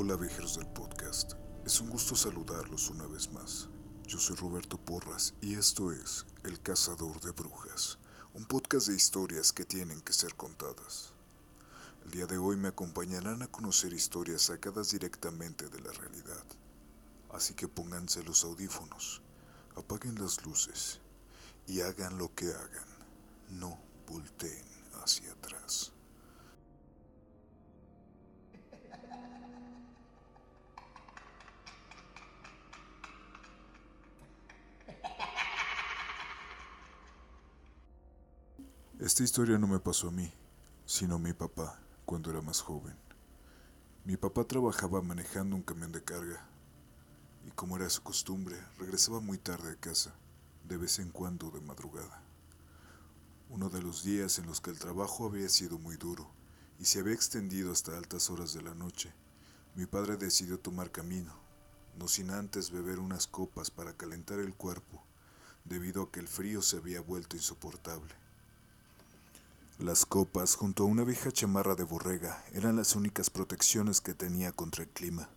Hola viajeros del podcast, es un gusto saludarlos una vez más. Yo soy Roberto Porras y esto es El Cazador de Brujas, un podcast de historias que tienen que ser contadas. El día de hoy me acompañarán a conocer historias sacadas directamente de la realidad. Así que pónganse los audífonos, apaguen las luces y hagan lo que hagan, no volteen hacia atrás. Esta historia no me pasó a mí, sino a mi papá cuando era más joven. Mi papá trabajaba manejando un camión de carga y como era su costumbre, regresaba muy tarde a casa, de vez en cuando de madrugada. Uno de los días en los que el trabajo había sido muy duro y se había extendido hasta altas horas de la noche, mi padre decidió tomar camino, no sin antes beber unas copas para calentar el cuerpo, debido a que el frío se había vuelto insoportable. Las copas, junto a una vieja chamarra de borrega, eran las únicas protecciones que tenía contra el clima.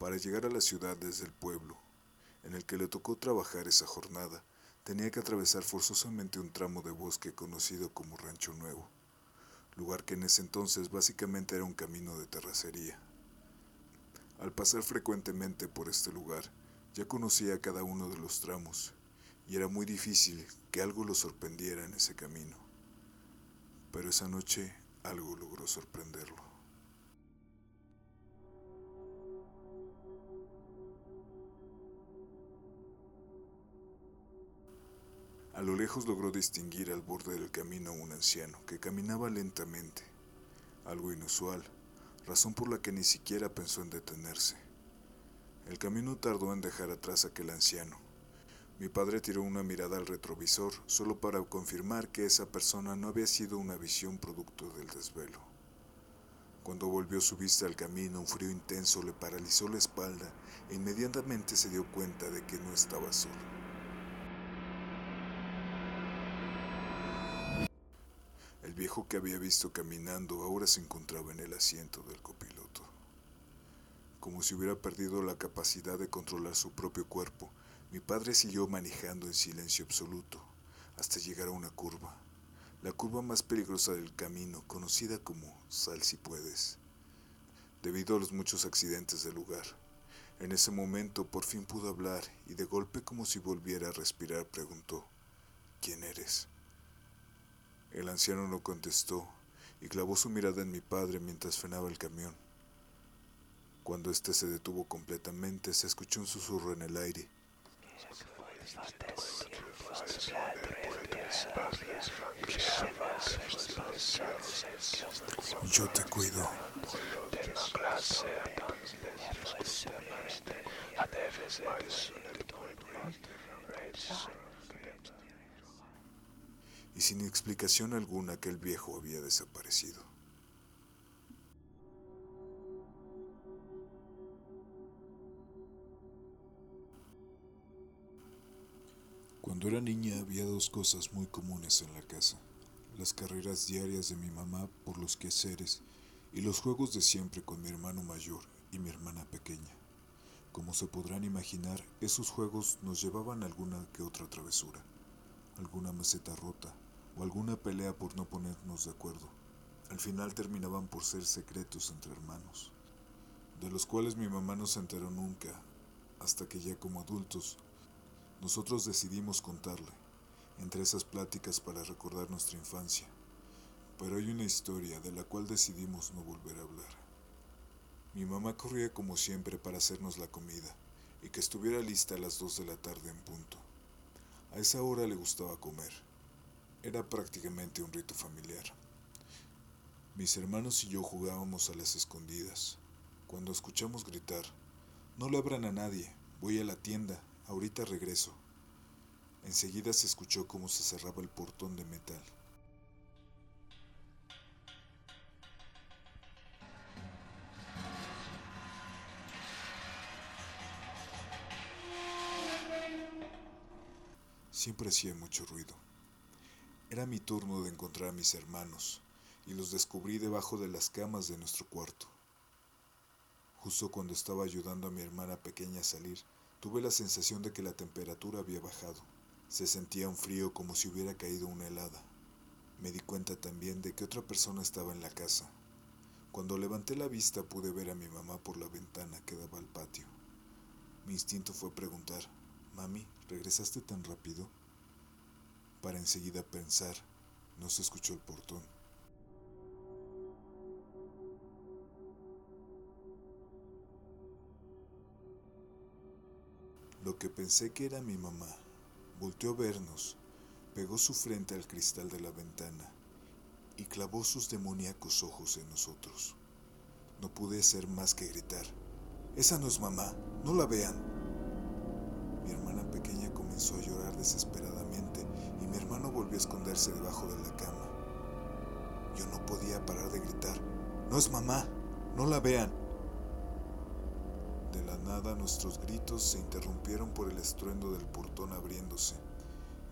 Para llegar a la ciudad desde el pueblo, en el que le tocó trabajar esa jornada, tenía que atravesar forzosamente un tramo de bosque conocido como Rancho Nuevo, lugar que en ese entonces básicamente era un camino de terracería. Al pasar frecuentemente por este lugar, ya conocía cada uno de los tramos y era muy difícil que algo lo sorprendiera en ese camino. Pero esa noche algo logró sorprenderlo. A lo lejos logró distinguir al borde del camino a un anciano que caminaba lentamente, algo inusual, razón por la que ni siquiera pensó en detenerse. El camino tardó en dejar atrás aquel anciano, mi padre tiró una mirada al retrovisor solo para confirmar que esa persona no había sido una visión producto del desvelo. Cuando volvió su vista al camino, un frío intenso le paralizó la espalda e inmediatamente se dio cuenta de que no estaba solo. El viejo que había visto caminando ahora se encontraba en el asiento del copiloto. Como si hubiera perdido la capacidad de controlar su propio cuerpo, mi padre siguió manejando en silencio absoluto hasta llegar a una curva, la curva más peligrosa del camino, conocida como Sal si puedes, debido a los muchos accidentes del lugar. En ese momento por fin pudo hablar y de golpe como si volviera a respirar preguntó, ¿quién eres? El anciano no contestó y clavó su mirada en mi padre mientras frenaba el camión. Cuando éste se detuvo completamente se escuchó un susurro en el aire yo te cuido. Y sin explicación alguna que el viejo había desaparecido. Cuando era niña había dos cosas muy comunes en la casa. Las carreras diarias de mi mamá por los quehaceres y los juegos de siempre con mi hermano mayor y mi hermana pequeña. Como se podrán imaginar, esos juegos nos llevaban a alguna que otra travesura, alguna maceta rota o alguna pelea por no ponernos de acuerdo. Al final terminaban por ser secretos entre hermanos, de los cuales mi mamá no se enteró nunca, hasta que ya como adultos nosotros decidimos contarle, entre esas pláticas para recordar nuestra infancia, pero hay una historia de la cual decidimos no volver a hablar. Mi mamá corría como siempre para hacernos la comida y que estuviera lista a las dos de la tarde en punto. A esa hora le gustaba comer. Era prácticamente un rito familiar. Mis hermanos y yo jugábamos a las escondidas. Cuando escuchamos gritar, no le abran a nadie, voy a la tienda, Ahorita regreso. Enseguida se escuchó cómo se cerraba el portón de metal. Siempre hacía mucho ruido. Era mi turno de encontrar a mis hermanos y los descubrí debajo de las camas de nuestro cuarto. Justo cuando estaba ayudando a mi hermana pequeña a salir, tuve la sensación de que la temperatura había bajado. Se sentía un frío como si hubiera caído una helada. Me di cuenta también de que otra persona estaba en la casa. Cuando levanté la vista pude ver a mi mamá por la ventana que daba al patio. Mi instinto fue preguntar, Mami, ¿regresaste tan rápido? Para enseguida pensar, no se escuchó el portón. Lo que pensé que era mi mamá volteó a vernos, pegó su frente al cristal de la ventana y clavó sus demoníacos ojos en nosotros. No pude hacer más que gritar. Esa no es mamá, no la vean. Mi hermana pequeña comenzó a llorar desesperadamente y mi hermano volvió a esconderse debajo de la cama. Yo no podía parar de gritar. No es mamá, no la vean. De la nada nuestros gritos se interrumpieron por el estruendo del portón abriéndose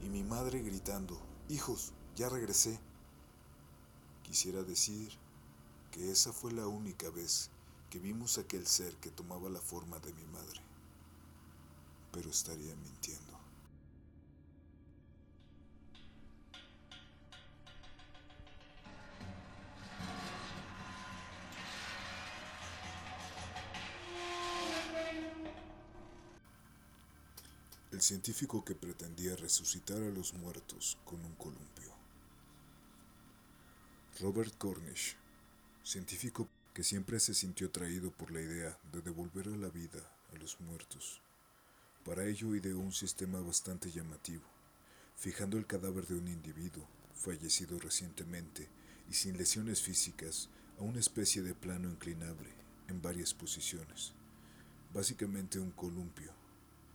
y mi madre gritando, Hijos, ya regresé. Quisiera decir que esa fue la única vez que vimos aquel ser que tomaba la forma de mi madre, pero estaría mintiendo. El científico que pretendía resucitar a los muertos con un columpio. Robert Cornish, científico que siempre se sintió atraído por la idea de devolver a la vida a los muertos. Para ello ideó un sistema bastante llamativo, fijando el cadáver de un individuo fallecido recientemente y sin lesiones físicas a una especie de plano inclinable en varias posiciones, básicamente un columpio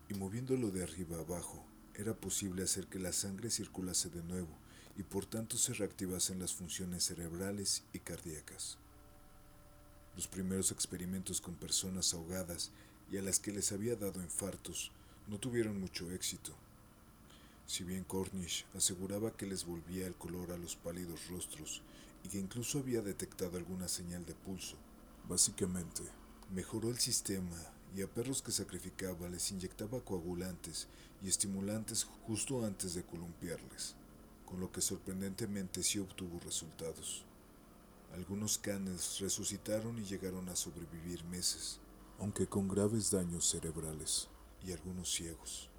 y moviéndolo de arriba abajo, era posible hacer que la sangre circulase de nuevo y por tanto se reactivasen las funciones cerebrales y cardíacas. Los primeros experimentos con personas ahogadas y a las que les había dado infartos no tuvieron mucho éxito. Si bien Cornish aseguraba que les volvía el color a los pálidos rostros y que incluso había detectado alguna señal de pulso, básicamente mejoró el sistema y a perros que sacrificaba les inyectaba coagulantes y estimulantes justo antes de columpiarles, con lo que sorprendentemente sí obtuvo resultados. Algunos canes resucitaron y llegaron a sobrevivir meses, aunque con graves daños cerebrales, y algunos ciegos.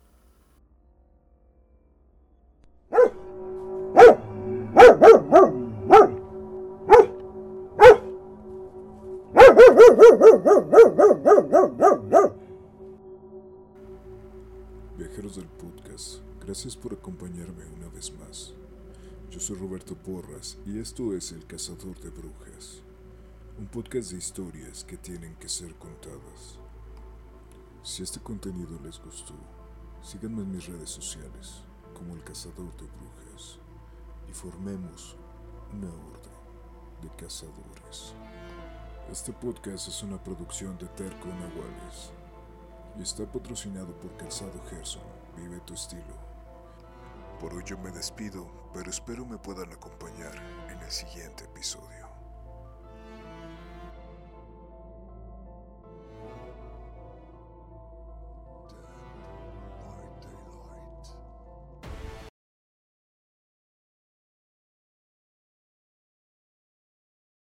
Viajeros del podcast, gracias por acompañarme una vez más. Yo soy Roberto Porras y esto es El Cazador de Brujas, un podcast de historias que tienen que ser contadas. Si este contenido les gustó, síganme en mis redes sociales como El Cazador de Brujas y formemos una orden de cazadores. Este podcast es una producción de Terco Nahuales y está patrocinado por Calzado Gerson. Vive tu estilo. Por hoy yo me despido, pero espero me puedan acompañar en el siguiente episodio.